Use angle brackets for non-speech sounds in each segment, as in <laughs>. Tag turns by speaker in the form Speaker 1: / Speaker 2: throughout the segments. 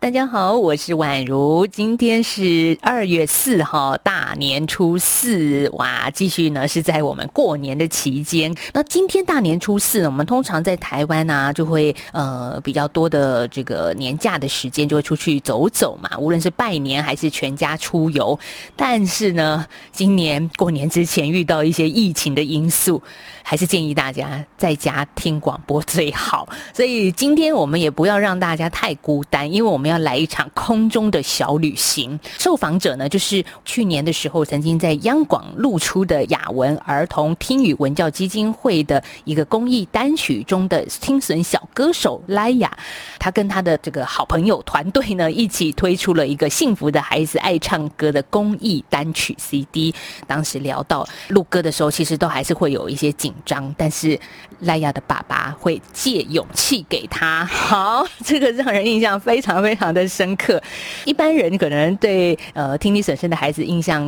Speaker 1: 大家好，我是宛如。今天是二月四号，大年初四，哇！继续呢是在我们过年的期间。那今天大年初四，我们通常在台湾呢，就会呃比较多的这个年假的时间，就会出去走走嘛，无论是拜年还是全家出游。但是呢，今年过年之前遇到一些疫情的因素，还是建议大家在家听广播最好。所以今天我们也不要让大家太孤单，因为我们要。来一场空中的小旅行，受访者呢就是去年的时候曾经在央广露出的雅文儿童听语文教基金会的一个公益单曲中的听损小歌手莱雅，他跟他的这个好朋友团队呢一起推出了一个幸福的孩子爱唱歌的公益单曲 CD。当时聊到录歌的时候，其实都还是会有一些紧张，但是莱雅的爸爸会借勇气给他。好，这个让人印象非常非常。的深刻，一般人可能对呃听力损失的孩子印象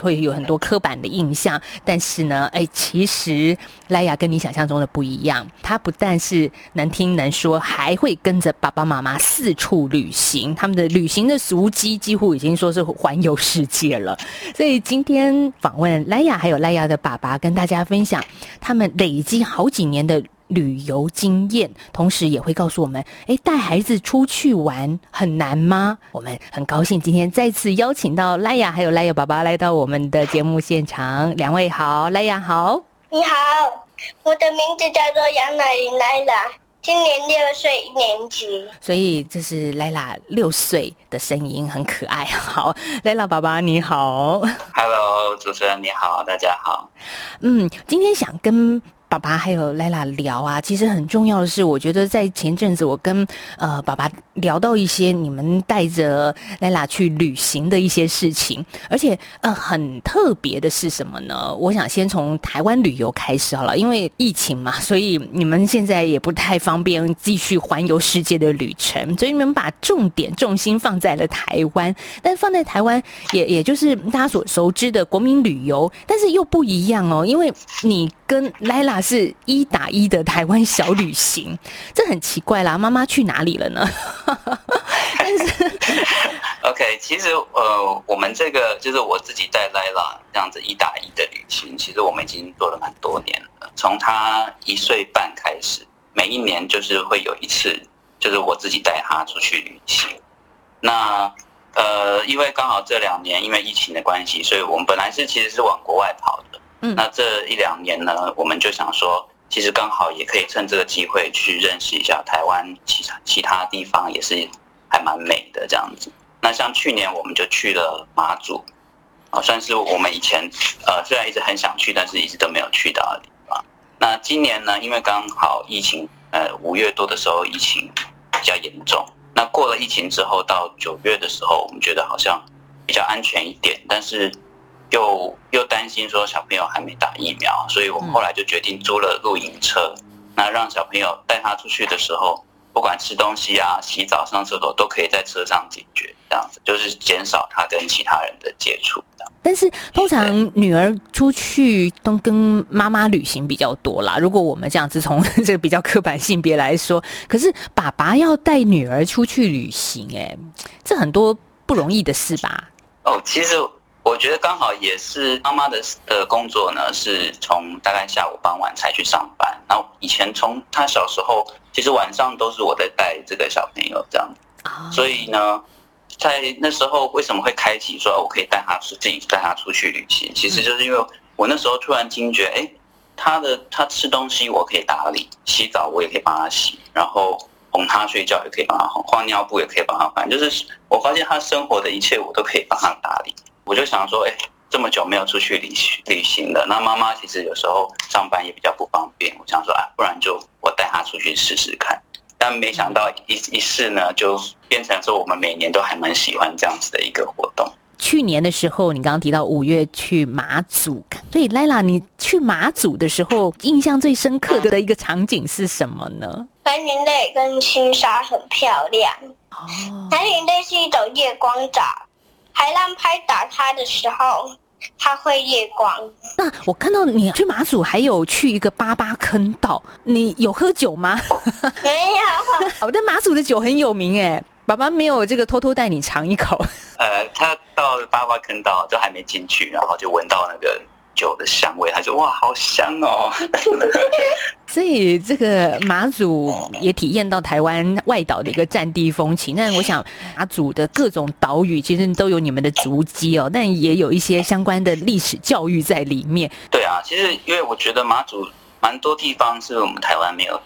Speaker 1: 会有很多刻板的印象，但是呢，哎，其实莱雅跟你想象中的不一样，他不但是能听能说，还会跟着爸爸妈妈四处旅行，他们的旅行的足迹几乎已经说是环游世界了。所以今天访问莱雅还有莱雅的爸爸，跟大家分享他们累积好几年的。旅游经验，同时也会告诉我们：哎，带孩子出去玩很难吗？我们很高兴今天再次邀请到莱雅还有莱雅爸爸来到我们的节目现场。两位好，莱雅好，
Speaker 2: 你好，我的名字叫做杨乃琳莱雅，今年六岁一年级。
Speaker 1: 所以这是莱拉六岁的声音，很可爱。好，莱拉爸爸你好
Speaker 3: ，Hello，主持人你好，大家好。
Speaker 1: 嗯，今天想跟。爸爸还有莱拉聊啊，其实很重要的是，我觉得在前阵子我跟呃爸爸聊到一些你们带着莱拉去旅行的一些事情，而且呃很特别的是什么呢？我想先从台湾旅游开始好了，因为疫情嘛，所以你们现在也不太方便继续环游世界的旅程，所以你们把重点重心放在了台湾，但放在台湾也也就是大家所熟知的国民旅游，但是又不一样哦，因为你跟莱拉。是一打一的台湾小旅行，这很奇怪啦！妈妈去哪里了呢？<laughs>
Speaker 3: 但是，<laughs> OK，其实呃，我们这个就是我自己带莱拉这样子一打一的旅行，其实我们已经做了蛮多年了。从他一岁半开始，每一年就是会有一次，就是我自己带他出去旅行。那呃，因为刚好这两年因为疫情的关系，所以我们本来是其实是往国外跑的。那这一两年呢，我们就想说，其实刚好也可以趁这个机会去认识一下台湾其他其他地方，也是还蛮美的这样子。那像去年我们就去了马祖，啊，算是我们以前呃虽然一直很想去，但是一直都没有去到的地方。那今年呢，因为刚好疫情，呃五月多的时候疫情比较严重，那过了疫情之后，到九月的时候，我们觉得好像比较安全一点，但是。又又担心说小朋友还没打疫苗，所以我们后来就决定租了露营车，那让小朋友带他出去的时候，不管吃东西啊、洗澡、上厕所，都可以在车上解决，这样子就是减少他跟其他人的接触。
Speaker 1: 但是通常女儿出去都跟妈妈旅行比较多啦。如果我们这样子从 <laughs> 这个比较刻板性别来说，可是爸爸要带女儿出去旅行，哎，这很多不容易的事吧？
Speaker 3: 哦，其实。我觉得刚好也是妈妈的的工作呢，是从大概下午傍晚才去上班。然后以前从她小时候，其实晚上都是我在带这个小朋友这样。所以呢，在那时候为什么会开启说我可以带他出自己带他出去旅行？其实就是因为我那时候突然惊觉，哎，他的他吃东西我可以打理，洗澡我也可以帮他洗，然后哄他睡觉也可以帮他哄，换尿布也可以帮他换，就是我发现他生活的一切我都可以帮他打理。我就想说，哎，这么久没有出去旅旅行了，那妈妈其实有时候上班也比较不方便。我想说，啊，不然就我带她出去试试看。但没想到一一试呢，就变成说我们每年都还蛮喜欢这样子的一个活动。
Speaker 1: 去年的时候，你刚刚提到五月去马祖，所以莱拉，你去马祖的时候，印象最深刻的一个场景是什么呢？
Speaker 2: 白云类跟青沙很漂亮。哦，白云类是一种夜光藻，海浪拍打它的时候，它会夜光。
Speaker 1: 那我看到你去马祖还有去一个八八坑道，你有喝酒吗？<laughs>
Speaker 2: 没有。
Speaker 1: 我 <laughs> 但马祖的酒很有名哎，爸爸没有这个偷偷带你尝一口。
Speaker 3: 呃，他到八八坑道都还没进去，然后就闻到那个。酒的香味，他就：“哇，好香哦！” <laughs>
Speaker 1: 所以这个马祖也体验到台湾外岛的一个战地风情。那我想马祖的各种岛屿其实都有你们的足迹哦，但也有一些相关的历史教育在里面。
Speaker 3: 对啊，其实因为我觉得马祖蛮多地方是我们台湾没有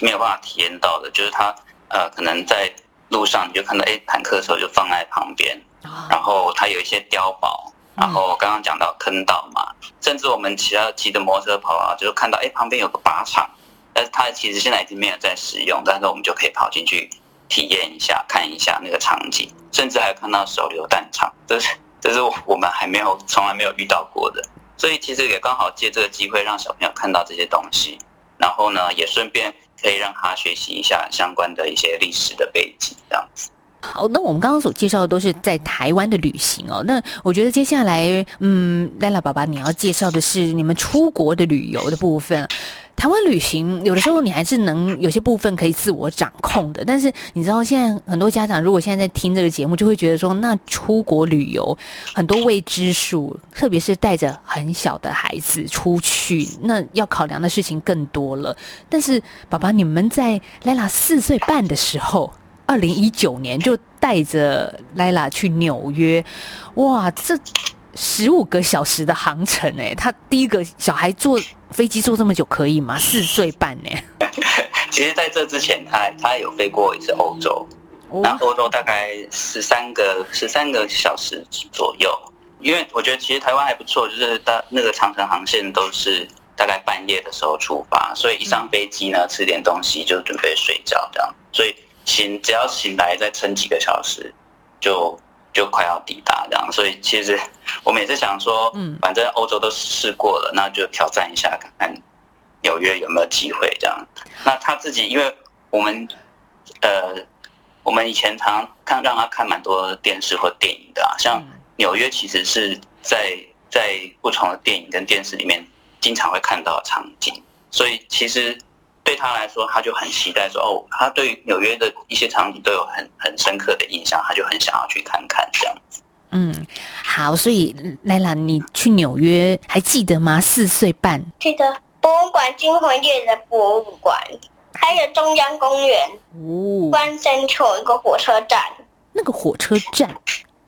Speaker 3: 没有办法体验到的，就是它呃，可能在路上你就看到哎，坦克车就放在旁边，然后它有一些碉堡。然后刚刚讲到坑道嘛，甚至我们骑要骑着摩托车跑啊，就是看到哎旁边有个靶场，但是它其实现在已经没有在使用，但是我们就可以跑进去体验一下，看一下那个场景，甚至还看到手榴弹场，这是这是我们还没有从来没有遇到过的，所以其实也刚好借这个机会让小朋友看到这些东西，然后呢也顺便可以让他学习一下相关的一些历史的背景，这样子。
Speaker 1: 好，那我们刚刚所介绍的都是在台湾的旅行哦。那我觉得接下来，嗯，赖拉爸爸，你要介绍的是你们出国的旅游的部分。台湾旅行有的时候你还是能有些部分可以自我掌控的，但是你知道现在很多家长如果现在在听这个节目，就会觉得说，那出国旅游很多未知数，特别是带着很小的孩子出去，那要考量的事情更多了。但是爸爸，你们在赖拉四岁半的时候。二零一九年就带着莱拉去纽约，哇，这十五个小时的航程哎，他第一个小孩坐飞机坐这么久可以吗？四岁半呢？
Speaker 3: 其实在这之前，他他有飞过一次欧洲，那欧洲大概十三个十三个小时左右。因为我觉得其实台湾还不错，就是大那个长城航线都是大概半夜的时候出发，所以一上飞机呢，吃点东西就准备睡觉这样，所以。醒，只要醒来再撑几个小时，就就快要抵达这样。所以其实我们也是想说，嗯，反正欧洲都试过了，那就挑战一下，看看纽约有没有机会这样。那他自己，因为我们呃，我们以前常看让他看蛮多电视或电影的啊，像纽约其实是在在不同的电影跟电视里面经常会看到的场景，所以其实。对他来说，他就很期待说：“哦，他对纽约的一些场景都有很很深刻的印象，他就很想要去看看这样子。”
Speaker 1: 嗯，好，所以莱拉，你去纽约还记得吗？四岁半，
Speaker 2: 记得博物馆惊魂夜的博物馆，还有中央公园，哦，关山丘一个火车站，
Speaker 1: 那个火车站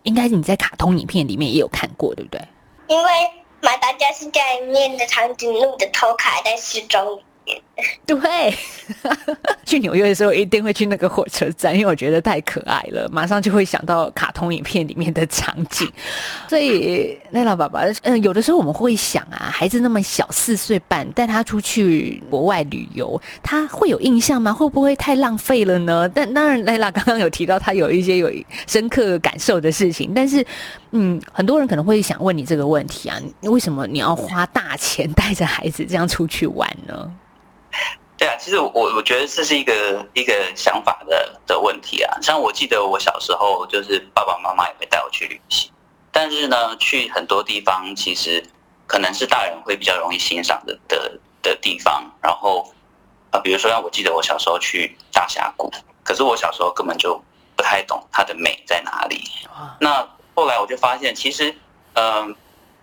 Speaker 1: 应该你在卡通影片里面也有看过，对不对？
Speaker 2: 因为马达加斯加里面的长颈鹿的头卡在四周。<laughs>
Speaker 1: 对，<laughs> 去纽约的时候一定会去那个火车站，因为我觉得太可爱了，马上就会想到卡通影片里面的场景。所以，奈老爸爸，嗯，有的时候我们会想啊，孩子那么小，四岁半，带他出去国外旅游，他会有印象吗？会不会太浪费了呢？但当然，奈拉刚刚有提到他有一些有深刻感受的事情，但是，嗯，很多人可能会想问你这个问题啊，为什么你要花大钱带着孩子这样出去玩呢？<laughs>
Speaker 3: 对啊，其实我我觉得这是一个一个想法的的问题啊。像我记得我小时候，就是爸爸妈妈也会带我去旅行，但是呢，去很多地方其实可能是大人会比较容易欣赏的的的地方。然后啊，比如说，我记得我小时候去大峡谷，可是我小时候根本就不太懂它的美在哪里。那后来我就发现，其实嗯，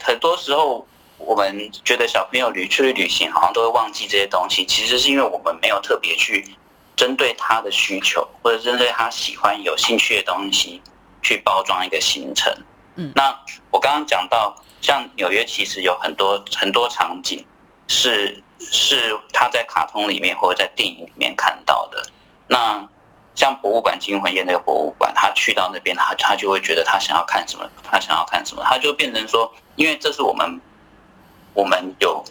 Speaker 3: 很多时候。我们觉得小朋友旅出去旅行好像都会忘记这些东西，其实是因为我们没有特别去针对他的需求，或者针对他喜欢、有兴趣的东西去包装一个行程。嗯，那我刚刚讲到，像纽约其实有很多很多场景是是他在卡通里面或者在电影里面看到的。那像博物馆惊魂夜那个博物馆，他去到那边，他他就会觉得他想要看什么，他想要看什么，他就变成说，因为这是我们。我们有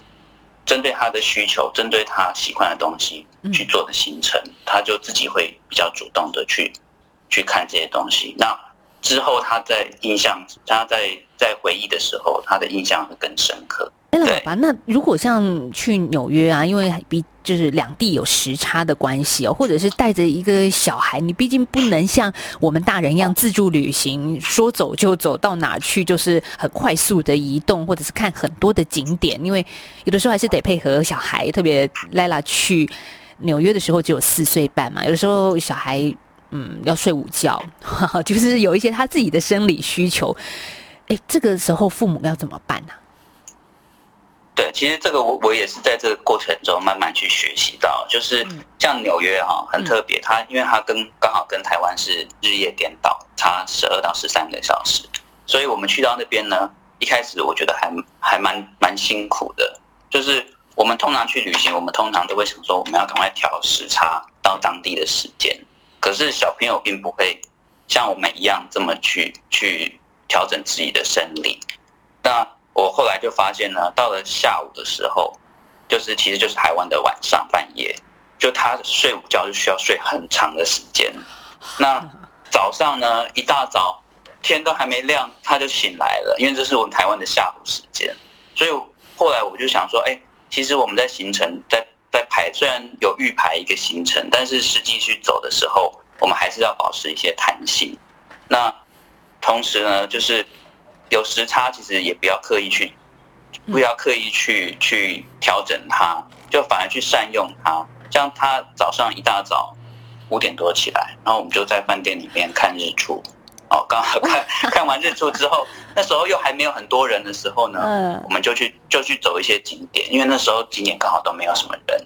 Speaker 3: 针对他的需求，针对他喜欢的东西去做的行程，他就自己会比较主动的去去看这些东西。那之后他在印象，他在在回忆的时候，他的印象会更深刻。
Speaker 1: 哎，爸爸，那如果像去纽约啊，因为比就是两地有时差的关系哦，或者是带着一个小孩，你毕竟不能像我们大人一样自助旅行，说走就走到哪去，就是很快速的移动，或者是看很多的景点，因为有的时候还是得配合小孩。特别莱拉去纽约的时候只有四岁半嘛，有的时候小孩嗯要睡午觉，<laughs> 就是有一些他自己的生理需求。哎，这个时候父母要怎么办呢？
Speaker 3: 对，其实这个我我也是在这个过程中慢慢去学习到，就是像纽约哈很特别，它因为它跟刚好跟台湾是日夜颠倒，差十二到十三个小时，所以我们去到那边呢，一开始我觉得还还蛮蛮辛苦的。就是我们通常去旅行，我们通常都会想说我们要赶快调时差到当地的时间，可是小朋友并不会像我们一样这么去去调整自己的生理，那。我后来就发现呢，到了下午的时候，就是其实就是台湾的晚上半夜，就他睡午觉就需要睡很长的时间。<laughs> 那早上呢，一大早天都还没亮，他就醒来了，因为这是我们台湾的下午时间。所以后来我就想说，哎，其实我们在行程在在排，虽然有预排一个行程，但是实际去走的时候，我们还是要保持一些弹性。那同时呢，就是。有时差，其实也不要刻意去，不要刻意去去调整它，就反而去善用它。像他早上一大早五点多起来，然后我们就在饭店里面看日出。哦，刚好看 <laughs> 看完日出之后，那时候又还没有很多人的时候呢，我们就去就去走一些景点，因为那时候景点刚好都没有什么人。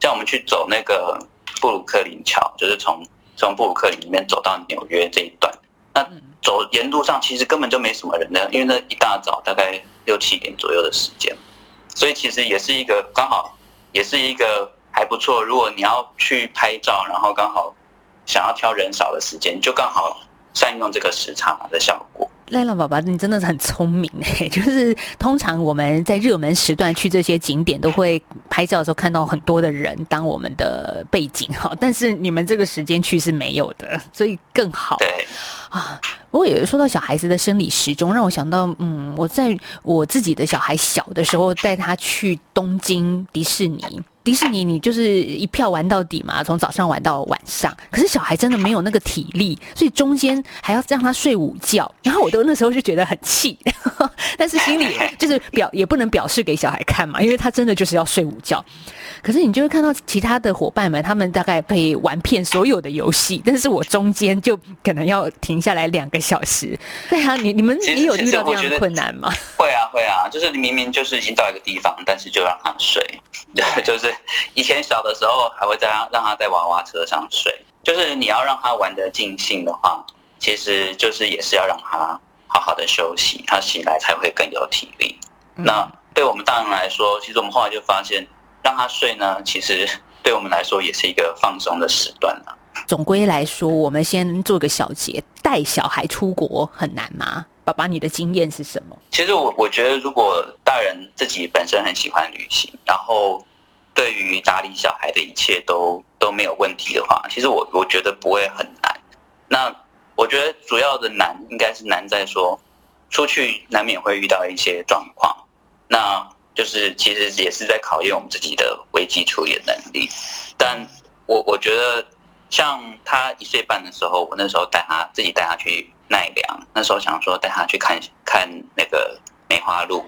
Speaker 3: 像我们去走那个布鲁克林桥，就是从从布鲁克林里面走到纽约这一段，那。走沿路上其实根本就没什么人的，因为那一大早大概六七点左右的时间，所以其实也是一个刚好，也是一个还不错。如果你要去拍照，然后刚好想要挑人少的时间，就刚好善用这个时差的效果。
Speaker 1: 赖浪宝宝，你真的是很聪明哎！就是通常我们在热门时段去这些景点，都会拍照的时候看到很多的人当我们的背景哈，但是你们这个时间去是没有的，所以更好。
Speaker 3: 对
Speaker 1: 啊。不过也说到小孩子的生理时钟，让我想到，嗯，我在我自己的小孩小的时候，带他去东京迪士尼。迪士尼你就是一票玩到底嘛，从早上玩到晚上。可是小孩真的没有那个体力，所以中间还要让他睡午觉。然后我都那时候就觉得很气，<laughs> 但是心里就是表也不能表示给小孩看嘛，因为他真的就是要睡午觉。可是你就会看到其他的伙伴们，他们大概可以玩遍所有的游戏，但是我中间就可能要停下来两个小时。对啊，你你们你有遇到这样的困难吗？
Speaker 3: 会啊会啊，就是你明明就是已经到一个地方，但是就让他睡，就是 <laughs> 以前小的时候还会在让他在娃娃车上睡，就是你要让他玩的尽兴的话，其实就是也是要让他好好的休息，他醒来才会更有体力。那对我们大人来说，其实我们后来就发现。让他睡呢，其实对我们来说也是一个放松的时段了。
Speaker 1: 总归来说，我们先做个小结：带小孩出国很难吗？爸爸，你的经验是什么？
Speaker 3: 其实我我觉得，如果大人自己本身很喜欢旅行，然后对于打理小孩的一切都都没有问题的话，其实我我觉得不会很难。那我觉得主要的难应该是难在说，出去难免会遇到一些状况。那就是其实也是在考验我们自己的危机处理的能力，但我我觉得像他一岁半的时候，我那时候带他自己带他去奈良，那时候想说带他去看看那个梅花鹿，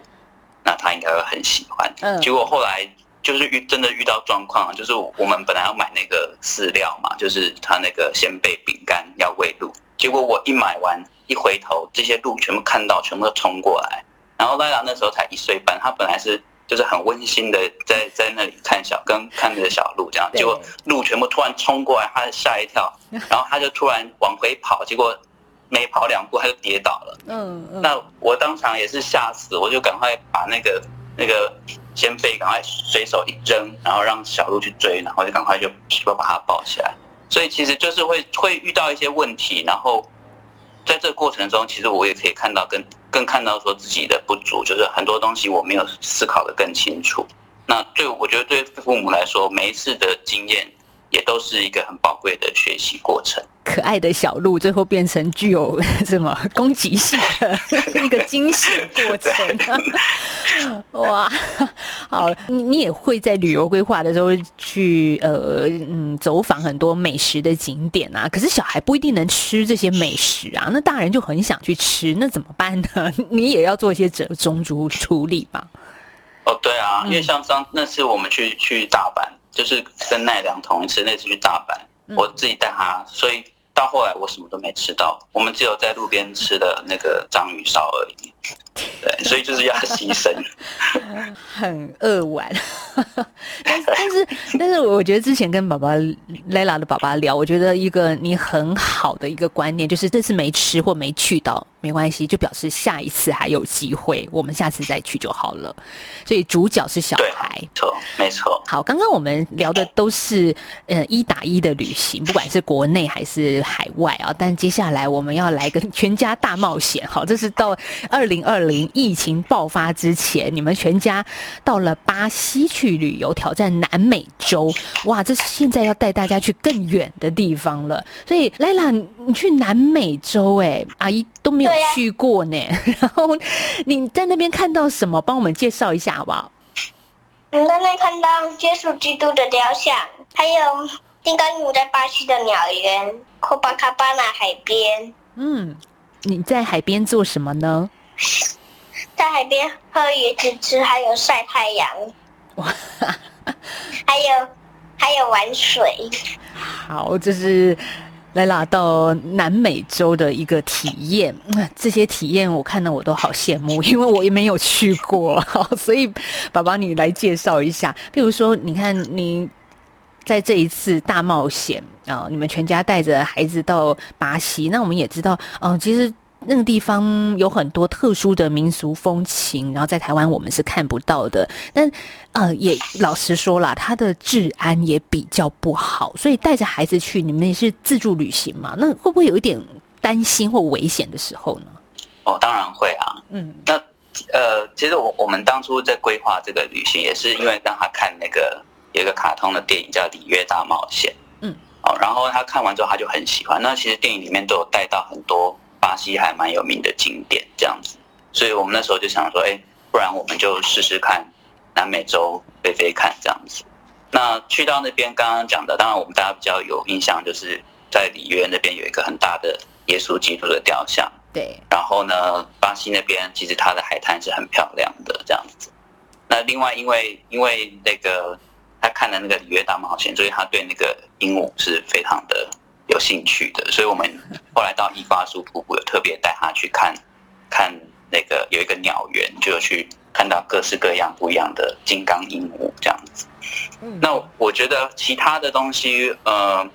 Speaker 3: 那他应该会很喜欢。嗯，结果后来就是遇真的遇到状况，就是我们本来要买那个饲料嘛，就是他那个鲜贝饼干要喂鹿，结果我一买完一回头，这些鹿全部看到，全部都冲过来。然后赖拉那时候才一岁半，他本来是就是很温馨的在在那里看小跟看着小鹿这样，结果鹿全部突然冲过来，他吓一跳，<laughs> 然后他就突然往回跑，结果没跑两步他就跌倒了。嗯嗯。那我当场也是吓死，我就赶快把那个那个先飞赶快随手一扔，然后让小鹿去追，然后就赶快就就把它抱起来。所以其实就是会会遇到一些问题，然后。在这个过程中，其实我也可以看到，更更看到说自己的不足，就是很多东西我没有思考的更清楚。那对我觉得对父母来说，每一次的经验也都是一个很宝贵的学习过程。
Speaker 1: 可爱的小鹿最后变成具有 <laughs> 什么攻击性的一个惊喜过程，<laughs> <laughs> 哇！好，你你也会在旅游规划的时候去呃嗯走访很多美食的景点啊，可是小孩不一定能吃这些美食啊，那大人就很想去吃，那怎么办呢？你也要做一些折中处处理吧？
Speaker 3: 哦，对啊，因为像上那次我们去去大阪，就是跟奈良同一次，那次去大阪，我自己带他，所以。到后来我什么都没吃到，我们只有在路边吃的那个章鱼烧而已。对，所以就是要牺牲，<laughs>
Speaker 1: 很扼腕。但是但是但是，我觉得之前跟宝宝 Lila 的宝宝聊，我觉得一个你很好的一个观念，就是这次没吃或没去到没关系，就表示下一次还有机会，我们下次再去就好了。所以主角是小孩，
Speaker 3: 错，没错。
Speaker 1: 好，刚刚我们聊的都是呃一打一的旅行，不管是国内还是海外啊。但接下来我们要来个全家大冒险，好，这是到二零二零疫情爆发之前，你们全家到了巴西去旅游，挑战南美洲。哇，这是现在要带大家去更远的地方了。所以莱拉，你去南美洲，哎，阿姨都没有去过呢。然后你在那边看到什么？帮我们介绍一下好不好？
Speaker 2: 我在那看到耶稣基督的雕像，还有金刚鹦鹉在巴西的鸟园，科巴卡巴纳海边。
Speaker 1: 嗯，你在海边做什么呢？
Speaker 2: 在海边喝椰子汁，还有晒太阳，<laughs> 哇，还有还有玩水。
Speaker 1: 好，这是来啦到南美洲的一个体验。这些体验我看到我都好羡慕，因为我也没有去过。好，所以宝宝你来介绍一下。譬如说，你看你在这一次大冒险啊，你们全家带着孩子到巴西，那我们也知道，嗯，其实。那个地方有很多特殊的民俗风情，然后在台湾我们是看不到的。但呃，也老实说了，它的治安也比较不好，所以带着孩子去，你们也是自助旅行嘛？那会不会有一点担心或危险的时候呢？
Speaker 3: 哦，当然会啊。嗯，那呃，其实我我们当初在规划这个旅行，也是因为让他看那个有一个卡通的电影叫《里约大冒险》。嗯，哦，然后他看完之后他就很喜欢。那其实电影里面都有带到很多。巴西还蛮有名的景点，这样子，所以我们那时候就想说，哎，不然我们就试试看南美洲飞飞看这样子。那去到那边，刚刚讲的，当然我们大家比较有印象，就是在里约那边有一个很大的耶稣基督的雕像。
Speaker 1: 对。
Speaker 3: 然后呢，巴西那边其实它的海滩是很漂亮的，这样子。那另外，因为因为那个他看了那个里约大冒险，所以他对那个鹦鹉是非常的。有兴趣的，所以我们后来到伊瓜苏瀑布，有特别带他去看，看那个有一个鸟园，就去看到各式各样不一样的金刚鹦鹉这样子。那我觉得其他的东西，呃，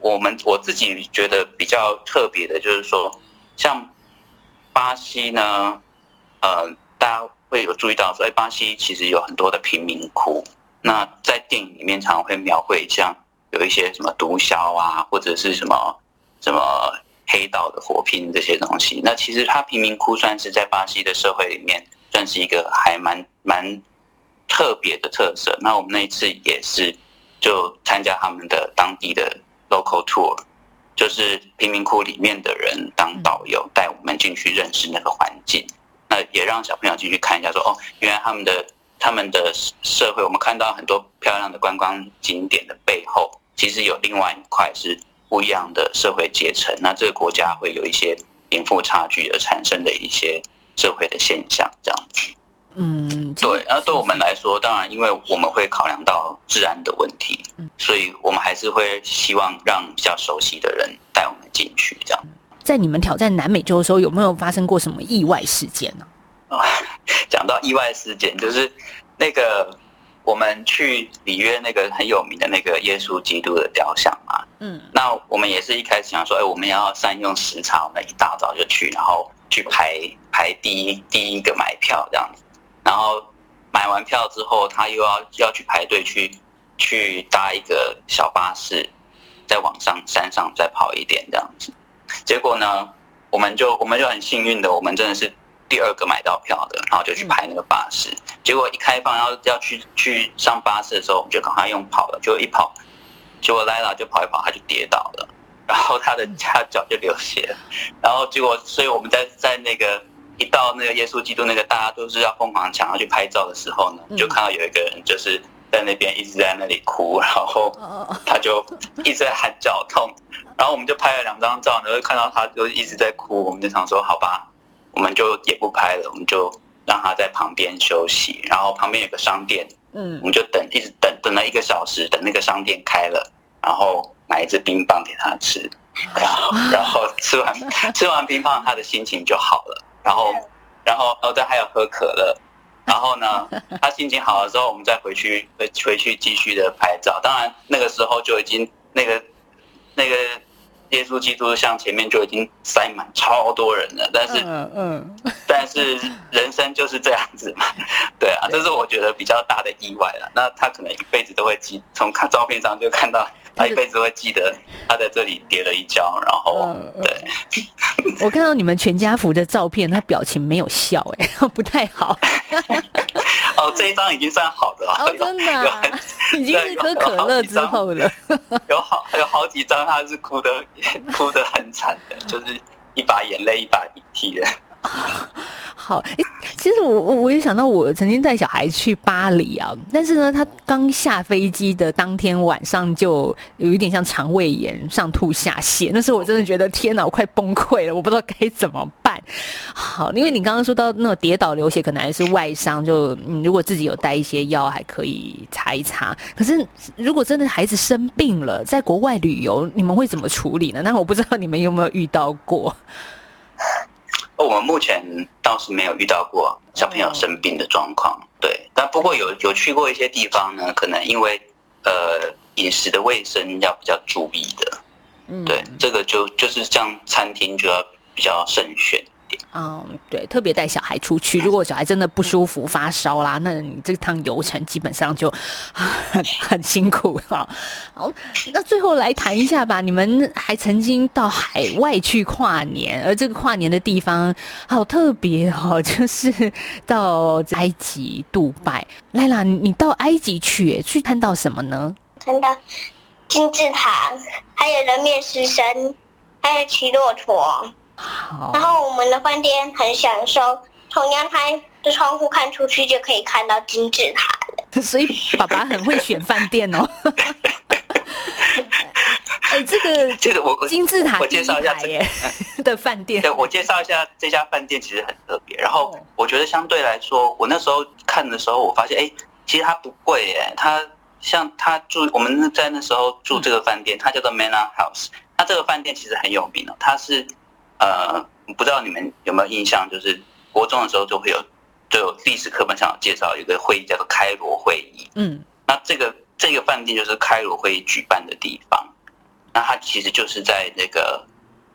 Speaker 3: 我们我自己觉得比较特别的，就是说，像巴西呢，呃，大家会有注意到说，哎，巴西其实有很多的贫民窟。那在电影里面常常会描绘像。有一些什么毒枭啊，或者是什么什么黑道的火拼这些东西。那其实它贫民窟算是在巴西的社会里面，算是一个还蛮蛮特别的特色。那我们那一次也是就参加他们的当地的 local tour，就是贫民窟里面的人当导游，带我们进去认识那个环境。那也让小朋友进去看一下，说哦，原来他们的他们的社会，我们看到很多漂亮的观光景点的背后。其实有另外一块是不一样的社会阶层，那这个国家会有一些贫富差距而产生的一些社会的现象，这样子。嗯，对。那对我们来说，当然，因为我们会考量到治安的问题，所以我们还是会希望让比较熟悉的人带我们进去，这样。
Speaker 1: 在你们挑战南美洲的时候，有没有发生过什么意外事件呢？
Speaker 3: 啊，<laughs> 讲到意外事件，就是那个。我们去里约那个很有名的那个耶稣基督的雕像嘛，嗯，那我们也是一开始想说，哎，我们要善用时差，我们一大早就去，然后去排排第一第一个买票这样子，然后买完票之后，他又要要去排队去去搭一个小巴士，再往上山上再跑一点这样子，结果呢，我们就我们就很幸运的，我们真的是。第二个买到票的，然后就去排那个巴士。结果一开放要要去去上巴士的时候，我们就赶快用跑了。就一跑，结果莱拉就跑一跑，他就跌倒了，然后他的他脚就流血，然后结果，所以我们在在那个一到那个耶稣基督那个大家都是要疯狂抢要去拍照的时候呢，就看到有一个人就是在那边一直在那里哭，然后他就一直在喊脚痛，然后我们就拍了两张照，然后看到他就一直在哭，我们就想说好吧，我们就也不拍了，我们就让他在旁边休息，然后旁边有个商店。嗯，我们就等，一直等等了一个小时，等那个商店开了，然后买一支冰棒给他吃，然后然后吃完 <laughs> 吃完冰棒，他的心情就好了。然后然后哦对，还有喝可乐。然后呢，<laughs> 他心情好了之后，我们再回去回回去继续的拍照。当然那个时候就已经那个那个。耶稣基督像前面就已经塞满超多人了，但是，嗯嗯，<laughs> 但是人生就是这样子嘛，<laughs> 对啊，这是我觉得比较大的意外了。那他可能一辈子都会记，从看照片上就看到。他一辈子会记得他在这里跌了一跤，然后对。<laughs>
Speaker 1: 我看到你们全家福的照片，他表情没有笑，哎，不太好。
Speaker 3: 哦，这一张已经算好的了，哦
Speaker 1: 真的，已经是喝可乐之后了。
Speaker 3: 有好有好几张他是哭的，哭的很惨的，就是一把眼泪一把鼻涕的。<laughs>
Speaker 1: 好，哎，其实我我我也想到，我曾经带小孩去巴黎啊，但是呢，他刚下飞机的当天晚上就有一点像肠胃炎，上吐下泻。那时候我真的觉得天哪，我快崩溃了，我不知道该怎么办。好，因为你刚刚说到那种跌倒流血，可能还是外伤，就你如果自己有带一些药，还可以擦一擦。可是如果真的孩子生病了，在国外旅游，你们会怎么处理呢？那我不知道你们有没有遇到过。
Speaker 3: 我们目前倒是没有遇到过小朋友生病的状况，对。但不过有有去过一些地方呢，可能因为呃饮食的卫生要比较注意的，嗯，对，这个就就是像餐厅就要比较慎选。
Speaker 1: 嗯，对，特别带小孩出去，如果小孩真的不舒服、发烧啦，那你这趟游程基本上就很 <laughs> 很辛苦哈。好，那最后来谈一下吧，你们还曾经到海外去跨年，而这个跨年的地方好特别哦，<laughs> 就是到埃及杜拜。莱拉，你到埃及去，去看到什么呢？
Speaker 2: 看到金字塔，还有人面狮身，还有骑骆驼。然后我们的饭店很享受，从阳台的窗户看出去就可以看到金字塔了。
Speaker 1: 所以爸爸很会选饭店哦。<laughs> 哎，这个
Speaker 3: 这个我
Speaker 1: 金字塔
Speaker 3: 我介绍一下这
Speaker 1: 的饭店。
Speaker 3: 对，我介绍一下这家饭店其实很特别。然后我觉得相对来说，我那时候看的时候，我发现哎，其实它不贵耶。它像它住我们在那时候住这个饭店，它叫做 Manor House。它这个饭店其实很有名哦，它是。呃，不知道你们有没有印象，就是国中的时候就会有，就有历史课本上有介绍一个会议叫做开罗会议。嗯，那这个这个饭店就是开罗会议举办的地方。那它其实就是在那个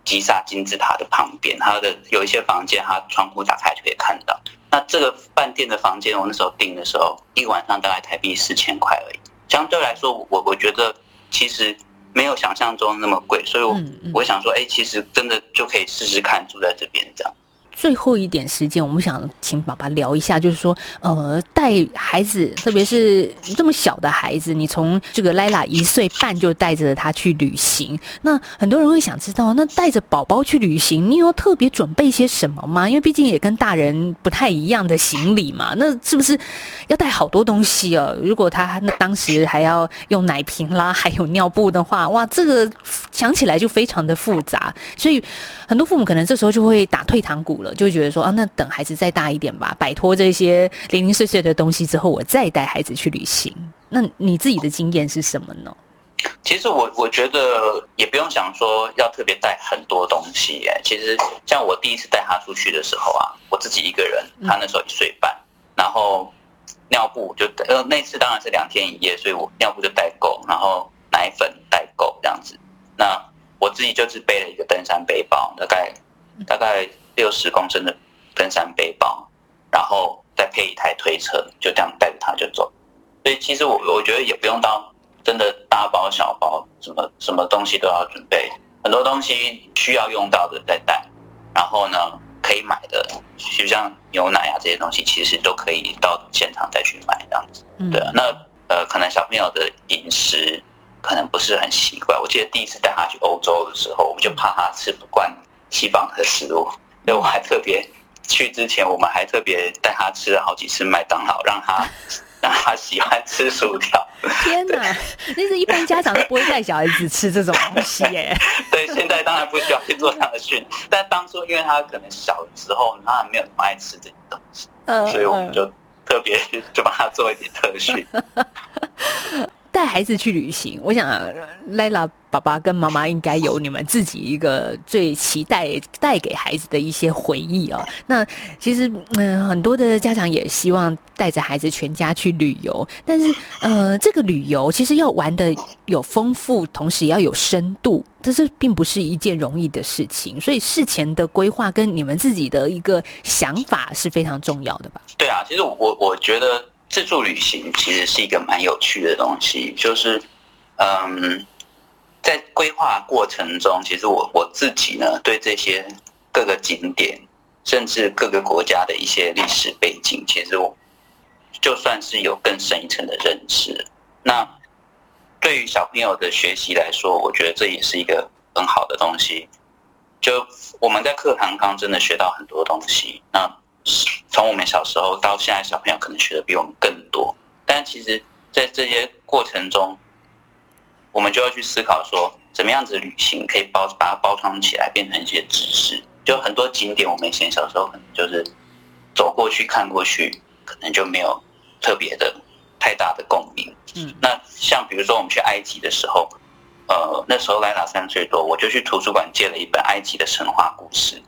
Speaker 3: 吉萨金字塔的旁边，它的有一些房间，它窗户打开就可以看到。那这个饭店的房间，我那时候订的时候，一晚上大概台币四千块而已。相对来说，我我觉得其实。没有想象中那么贵，所以我我想说，哎，其实真的就可以试试看住在这边这样。
Speaker 1: 最后一点时间，我们想请爸爸聊一下，就是说，呃，带孩子，特别是这么小的孩子，你从这个莱拉一岁半就带着他去旅行，那很多人会想知道，那带着宝宝去旅行，你有特别准备些什么吗？因为毕竟也跟大人不太一样的行李嘛，那是不是要带好多东西哦？如果他那当时还要用奶瓶啦，还有尿布的话，哇，这个想起来就非常的复杂，所以很多父母可能这时候就会打退堂鼓。就觉得说啊，那等孩子再大一点吧，摆脱这些零零碎碎的东西之后，我再带孩子去旅行。那你自己的经验是什么呢？
Speaker 3: 其实我我觉得也不用想说要特别带很多东西哎。其实像我第一次带他出去的时候啊，我自己一个人，他那时候一岁半，然后尿布就呃那次当然是两天一夜，所以我尿布就带够，然后奶粉带够这样子。那我自己就是背了一个登山背包，大概大概。六十公升的登山背包，然后再配一台推车，就这样带着他就走。所以其实我我觉得也不用到真的大包小包，什么什么东西都要准备，很多东西需要用到的再带。然后呢，可以买的，就像牛奶啊这些东西，其实都可以到现场再去买这样子。对啊，那呃，可能小朋友的饮食。可能不是很习惯。我记得第一次带他去欧洲的时候，我们就怕他吃不惯西方的食物，所以我还特别去之前，我们还特别带他吃了好几次麦当劳，让他。他喜欢吃薯条。
Speaker 1: 天哪，那是一般家长都不会带小孩子吃这种东西耶。<laughs>
Speaker 3: 对，现在当然不需要去做这样的训，但当初因为他可能小的时候，他没有那么爱吃这些东西，所以我们就特别 <laughs> 就帮他做一点特训。<laughs>
Speaker 1: 带孩子去旅行，我想莱拉爸爸跟妈妈应该有你们自己一个最期待带给孩子的一些回忆哦。那其实嗯，很多的家长也希望带着孩子全家去旅游，但是呃，这个旅游其实要玩的有丰富，同时也要有深度，这是并不是一件容易的事情。所以事前的规划跟你们自己的一个想法是非常重要的吧？
Speaker 3: 对啊，其实我我觉得。自助旅行其实是一个蛮有趣的东西，就是，嗯，在规划过程中，其实我我自己呢，对这些各个景点，甚至各个国家的一些历史背景，其实我就算是有更深一层的认识。那对于小朋友的学习来说，我觉得这也是一个很好的东西。就我们在课堂上真的学到很多东西。那从我们小时候到现在，小朋友可能学的比我们更多。但其实，在这些过程中，我们就要去思考说，怎么样子旅行可以包把它包装起来，变成一些知识。就很多景点，我们以前小时候可能就是走过去看过去，可能就没有特别的太大的共鸣。嗯，那像比如说我们去埃及的时候，呃，那时候莱拉三岁多，我就去图书馆借了一本埃及的神话故事，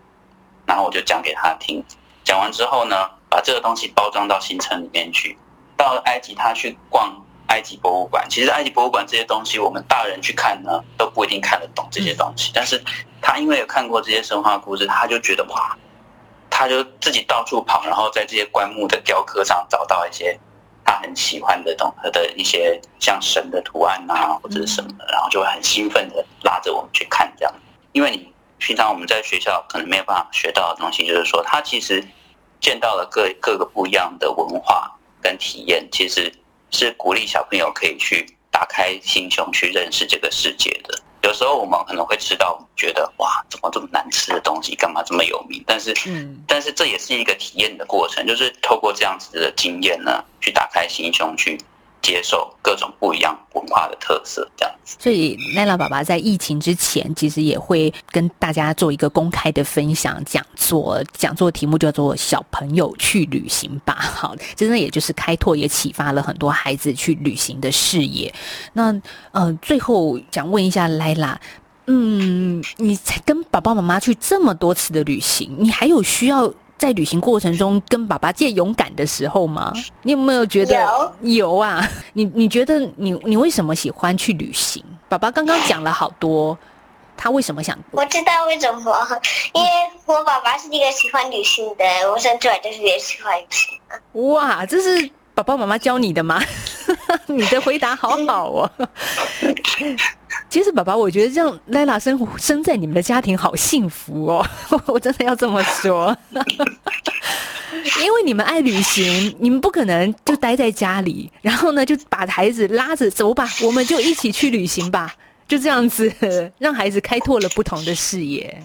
Speaker 3: 然后我就讲给他听。讲完之后呢，把这个东西包装到行程里面去。到埃及，他去逛埃及博物馆。其实埃及博物馆这些东西，我们大人去看呢，都不一定看得懂这些东西。但是他因为有看过这些神话故事，他就觉得哇，他就自己到处跑，然后在这些棺木的雕刻上找到一些他很喜欢的东的一些像神的图案啊，或者是什么，然后就会很兴奋的拉着我们去看这样。因为你平常我们在学校可能没有办法学到的东西，就是说他其实。见到了各各个不一样的文化跟体验，其实是鼓励小朋友可以去打开心胸去认识这个世界的。有时候我们可能会吃到觉得哇，怎么这么难吃的东西，干嘛这么有名？但是，嗯，但是这也是一个体验的过程，就是透过这样子的经验呢，去打开心胸去。接受各种不一样文化的特色，这样子。
Speaker 1: 所以奈拉爸爸在疫情之前，其实也会跟大家做一个公开的分享讲座。讲座题目叫做“小朋友去旅行吧”。<laughs> 好，真的也就是开拓，也启发了很多孩子去旅行的视野。那呃，最后想问一下莱拉，嗯，你才跟爸爸妈妈去这么多次的旅行，你还有需要？在旅行过程中跟爸爸借勇敢的时候吗？你有没有觉得有啊？你你觉得你你为什么喜欢去旅行？爸爸刚刚讲了好多，他为什么想？
Speaker 2: 我知道为什么，因为我爸爸是一个喜欢旅行的，我生出来就是也喜欢旅行。
Speaker 1: 哇，这是爸爸妈妈教你的吗？<laughs> 你的回答好好哦。其实，爸爸，我觉得这样莱拉生活生在你们的家庭好幸福哦，<laughs> 我真的要这么说。<laughs> 因为你们爱旅行，你们不可能就待在家里，然后呢就把孩子拉着走吧，我们就一起去旅行吧，就这样子 <laughs> 让孩子开拓了不同的视野。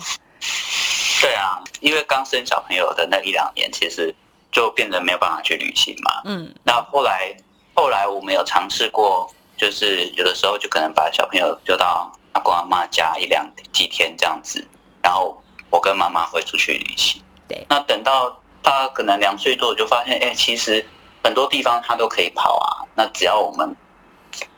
Speaker 3: 对啊，因为刚生小朋友的那一两年，其实就变得没有办法去旅行嘛。嗯，那后来后来我们有尝试过。就是有的时候就可能把小朋友丢到阿公阿妈家一两几天这样子，然后我跟妈妈会出去旅行。
Speaker 1: 对，
Speaker 3: 那等到他可能两岁多，就发现哎，其实很多地方他都可以跑啊。那只要我们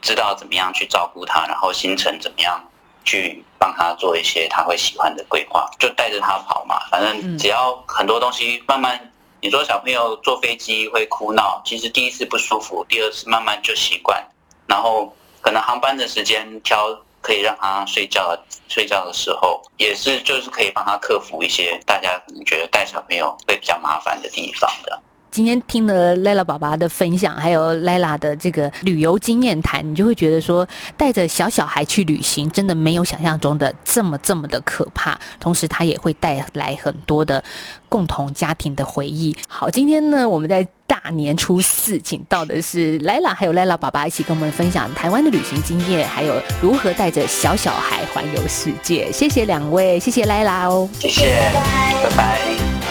Speaker 3: 知道怎么样去照顾他，然后行程怎么样去帮他做一些他会喜欢的规划，就带着他跑嘛。反正只要很多东西慢慢，你说小朋友坐飞机会哭闹，其实第一次不舒服，第二次慢慢就习惯。然后可能航班的时间挑可以让他睡觉，睡觉的时候也是就是可以帮他克服一些大家可能觉得带小朋友会比较麻烦的地方的。
Speaker 1: 今天听了莱拉爸爸的分享，还有莱拉的这个旅游经验谈，你就会觉得说，带着小小孩去旅行，真的没有想象中的这么这么的可怕。同时，他也会带来很多的共同家庭的回忆。好，今天呢，我们在大年初四，请到的是莱拉还有莱拉爸爸一起跟我们分享台湾的旅行经验，还有如何带着小小孩环游世界。谢谢两位，谢谢莱拉哦，
Speaker 2: 谢谢，
Speaker 3: 拜拜。